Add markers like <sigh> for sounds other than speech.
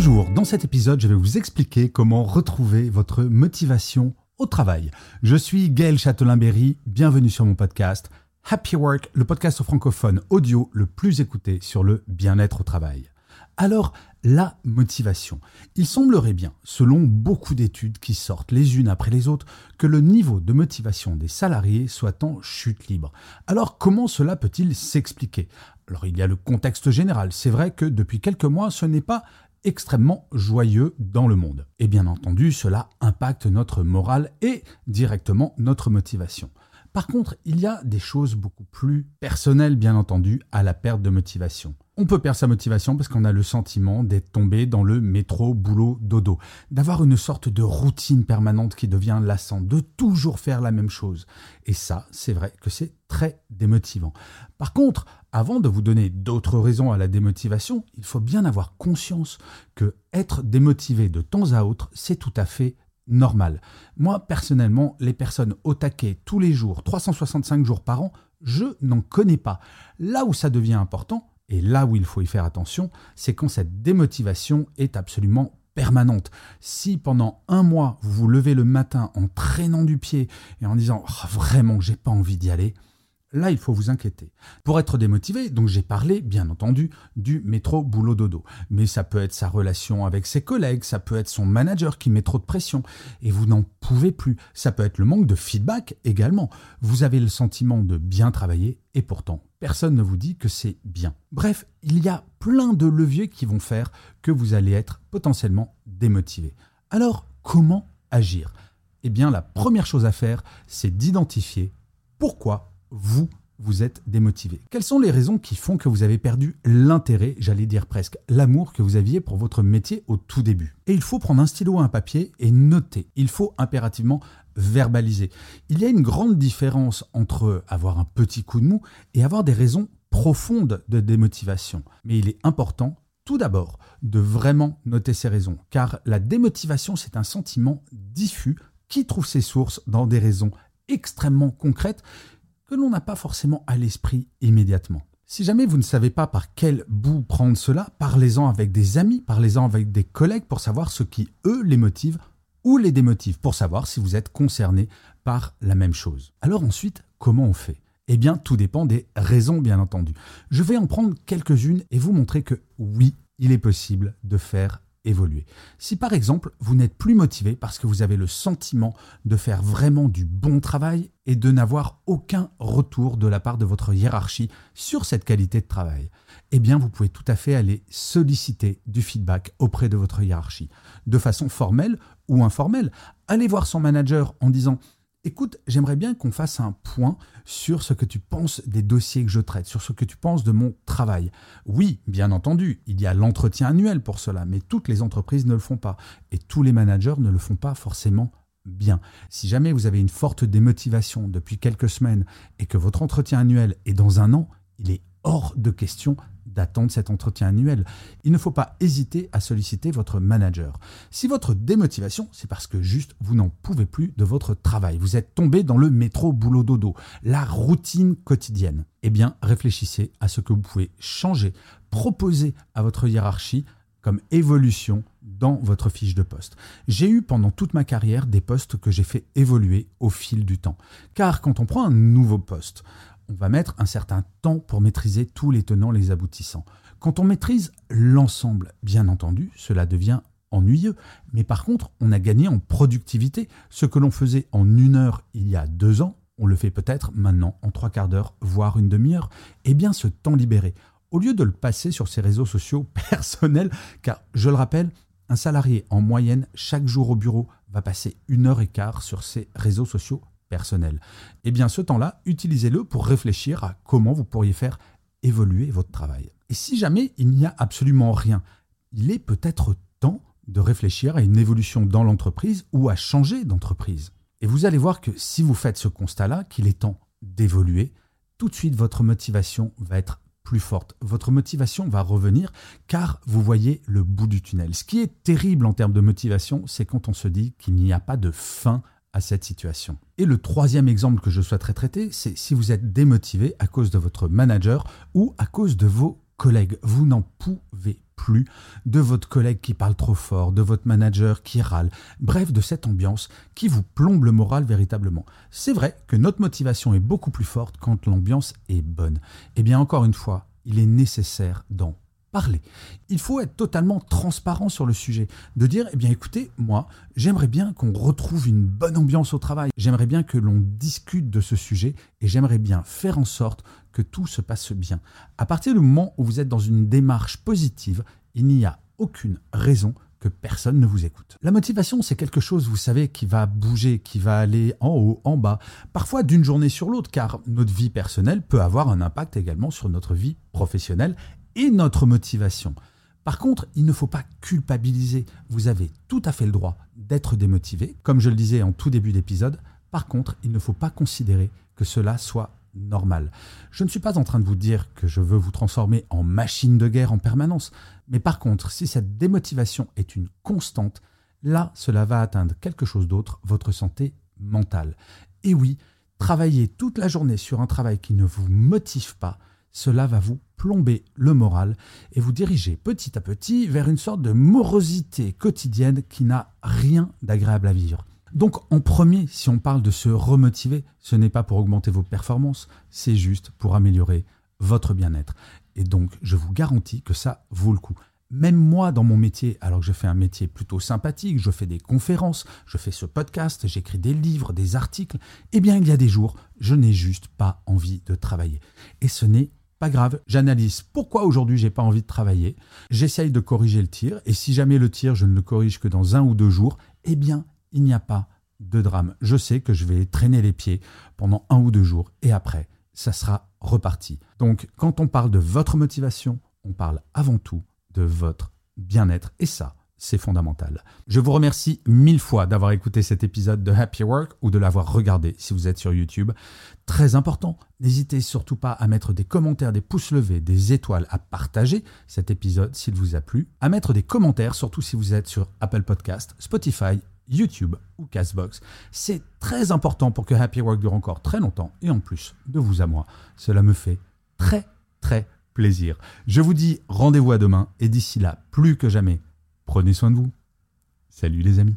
Bonjour, dans cet épisode, je vais vous expliquer comment retrouver votre motivation au travail. Je suis Gaël Châtelain-Berry, bienvenue sur mon podcast Happy Work, le podcast francophone audio le plus écouté sur le bien-être au travail. Alors, la motivation. Il semblerait bien, selon beaucoup d'études qui sortent les unes après les autres, que le niveau de motivation des salariés soit en chute libre. Alors comment cela peut-il s'expliquer? Alors il y a le contexte général. C'est vrai que depuis quelques mois, ce n'est pas extrêmement joyeux dans le monde. Et bien entendu, cela impacte notre morale et directement notre motivation. Par contre, il y a des choses beaucoup plus personnelles, bien entendu, à la perte de motivation. On peut perdre sa motivation parce qu'on a le sentiment d'être tombé dans le métro, boulot, dodo, d'avoir une sorte de routine permanente qui devient lassante, de toujours faire la même chose. Et ça, c'est vrai que c'est très démotivant. Par contre, avant de vous donner d'autres raisons à la démotivation, il faut bien avoir conscience que être démotivé de temps à autre, c'est tout à fait normal. Moi, personnellement, les personnes au taquet tous les jours, 365 jours par an, je n'en connais pas. Là où ça devient important, et là où il faut y faire attention, c'est quand cette démotivation est absolument permanente. Si pendant un mois, vous vous levez le matin en traînant du pied et en disant oh, vraiment j'ai pas envie d'y aller, Là, il faut vous inquiéter. Pour être démotivé, donc j'ai parlé, bien entendu, du métro boulot dodo. Mais ça peut être sa relation avec ses collègues, ça peut être son manager qui met trop de pression et vous n'en pouvez plus. Ça peut être le manque de feedback également. Vous avez le sentiment de bien travailler et pourtant, personne ne vous dit que c'est bien. Bref, il y a plein de leviers qui vont faire que vous allez être potentiellement démotivé. Alors, comment agir? Eh bien, la première chose à faire, c'est d'identifier pourquoi vous, vous êtes démotivé Quelles sont les raisons qui font que vous avez perdu l'intérêt, j'allais dire presque l'amour que vous aviez pour votre métier au tout début? Et il faut prendre un stylo et un papier et noter. Il faut impérativement verbaliser. Il y a une grande différence entre avoir un petit coup de mou et avoir des raisons profondes de démotivation. Mais il est important tout d'abord de vraiment noter ces raisons, car la démotivation, c'est un sentiment diffus qui trouve ses sources dans des raisons extrêmement concrètes que l'on n'a pas forcément à l'esprit immédiatement. Si jamais vous ne savez pas par quel bout prendre cela, parlez-en avec des amis, parlez-en avec des collègues pour savoir ce qui, eux, les motive ou les démotive, pour savoir si vous êtes concerné par la même chose. Alors ensuite, comment on fait? Eh bien, tout dépend des raisons, bien entendu. Je vais en prendre quelques-unes et vous montrer que oui, il est possible de faire Si par exemple vous n'êtes plus motivé parce que vous avez le sentiment de faire vraiment du bon travail et de n'avoir aucun retour de la part de votre hiérarchie sur cette qualité de travail, eh bien vous pouvez tout à fait aller solliciter du feedback auprès de votre hiérarchie, de façon formelle ou informelle. Allez voir son manager en disant Écoute, j'aimerais bien qu'on fasse un point sur ce que tu penses des dossiers que je traite, sur ce que tu penses de mon travail. Oui, bien entendu, il y a l'entretien annuel pour cela, mais toutes les entreprises ne le font pas. Et tous les managers ne le font pas forcément bien. Si jamais vous avez une forte démotivation depuis quelques semaines et que votre entretien annuel est dans un an, il est hors de question d'attendre cet entretien annuel. Il ne faut pas hésiter à solliciter votre manager. Si votre démotivation, c'est parce que juste vous n'en pouvez plus de votre travail, vous êtes tombé dans le métro boulot dodo, la routine quotidienne, eh bien réfléchissez à ce que vous pouvez changer, proposer à votre hiérarchie comme évolution dans votre fiche de poste. J'ai eu pendant toute ma carrière des postes que j'ai fait évoluer au fil du temps. Car quand on prend un nouveau poste, on va mettre un certain temps pour maîtriser tous les tenants, les aboutissants. Quand on maîtrise l'ensemble, bien entendu, cela devient ennuyeux. Mais par contre, on a gagné en productivité. Ce que l'on faisait en une heure il y a deux ans, on le fait peut-être maintenant en trois quarts d'heure, voire une demi-heure. Eh bien, ce temps libéré, au lieu de le passer sur ses réseaux sociaux <laughs> personnels, car je le rappelle, un salarié en moyenne chaque jour au bureau va passer une heure et quart sur ses réseaux sociaux personnel. Eh bien, ce temps-là, utilisez-le pour réfléchir à comment vous pourriez faire évoluer votre travail. Et si jamais il n'y a absolument rien, il est peut-être temps de réfléchir à une évolution dans l'entreprise ou à changer d'entreprise. Et vous allez voir que si vous faites ce constat-là, qu'il est temps d'évoluer, tout de suite votre motivation va être plus forte. Votre motivation va revenir car vous voyez le bout du tunnel. Ce qui est terrible en termes de motivation, c'est quand on se dit qu'il n'y a pas de fin à cette situation. Et le troisième exemple que je souhaiterais traiter, c'est si vous êtes démotivé à cause de votre manager ou à cause de vos collègues. Vous n'en pouvez plus de votre collègue qui parle trop fort, de votre manager qui râle, bref, de cette ambiance qui vous plombe le moral véritablement. C'est vrai que notre motivation est beaucoup plus forte quand l'ambiance est bonne. Eh bien, encore une fois, il est nécessaire d'en parler. Il faut être totalement transparent sur le sujet, de dire, eh bien écoutez, moi, j'aimerais bien qu'on retrouve une bonne ambiance au travail, j'aimerais bien que l'on discute de ce sujet et j'aimerais bien faire en sorte que tout se passe bien. À partir du moment où vous êtes dans une démarche positive, il n'y a aucune raison que personne ne vous écoute. La motivation, c'est quelque chose, vous savez, qui va bouger, qui va aller en haut, en bas, parfois d'une journée sur l'autre, car notre vie personnelle peut avoir un impact également sur notre vie professionnelle et notre motivation. Par contre, il ne faut pas culpabiliser. Vous avez tout à fait le droit d'être démotivé, comme je le disais en tout début d'épisode. Par contre, il ne faut pas considérer que cela soit normal. Je ne suis pas en train de vous dire que je veux vous transformer en machine de guerre en permanence, mais par contre, si cette démotivation est une constante, là, cela va atteindre quelque chose d'autre, votre santé mentale. Et oui, travailler toute la journée sur un travail qui ne vous motive pas, cela va vous plomber le moral et vous diriger petit à petit vers une sorte de morosité quotidienne qui n'a rien d'agréable à vivre. Donc en premier, si on parle de se remotiver, ce n'est pas pour augmenter vos performances, c'est juste pour améliorer votre bien-être. Et donc je vous garantis que ça vaut le coup. Même moi, dans mon métier, alors que je fais un métier plutôt sympathique, je fais des conférences, je fais ce podcast, j'écris des livres, des articles, eh bien il y a des jours, je n'ai juste pas envie de travailler. Et ce n'est pas grave, j'analyse pourquoi aujourd'hui j'ai pas envie de travailler, j'essaye de corriger le tir, et si jamais le tir je ne le corrige que dans un ou deux jours, eh bien il n'y a pas de drame. Je sais que je vais traîner les pieds pendant un ou deux jours, et après, ça sera reparti. Donc quand on parle de votre motivation, on parle avant tout de votre bien-être, et ça, c'est fondamental. Je vous remercie mille fois d'avoir écouté cet épisode de Happy Work ou de l'avoir regardé si vous êtes sur YouTube. Très important, n'hésitez surtout pas à mettre des commentaires, des pouces levés, des étoiles, à partager cet épisode s'il vous a plu, à mettre des commentaires, surtout si vous êtes sur Apple Podcast, Spotify, YouTube ou Castbox. C'est très important pour que Happy Work dure encore très longtemps et en plus de vous à moi. Cela me fait très très plaisir. Je vous dis rendez-vous à demain et d'ici là, plus que jamais, Prenez soin de vous. Salut les amis.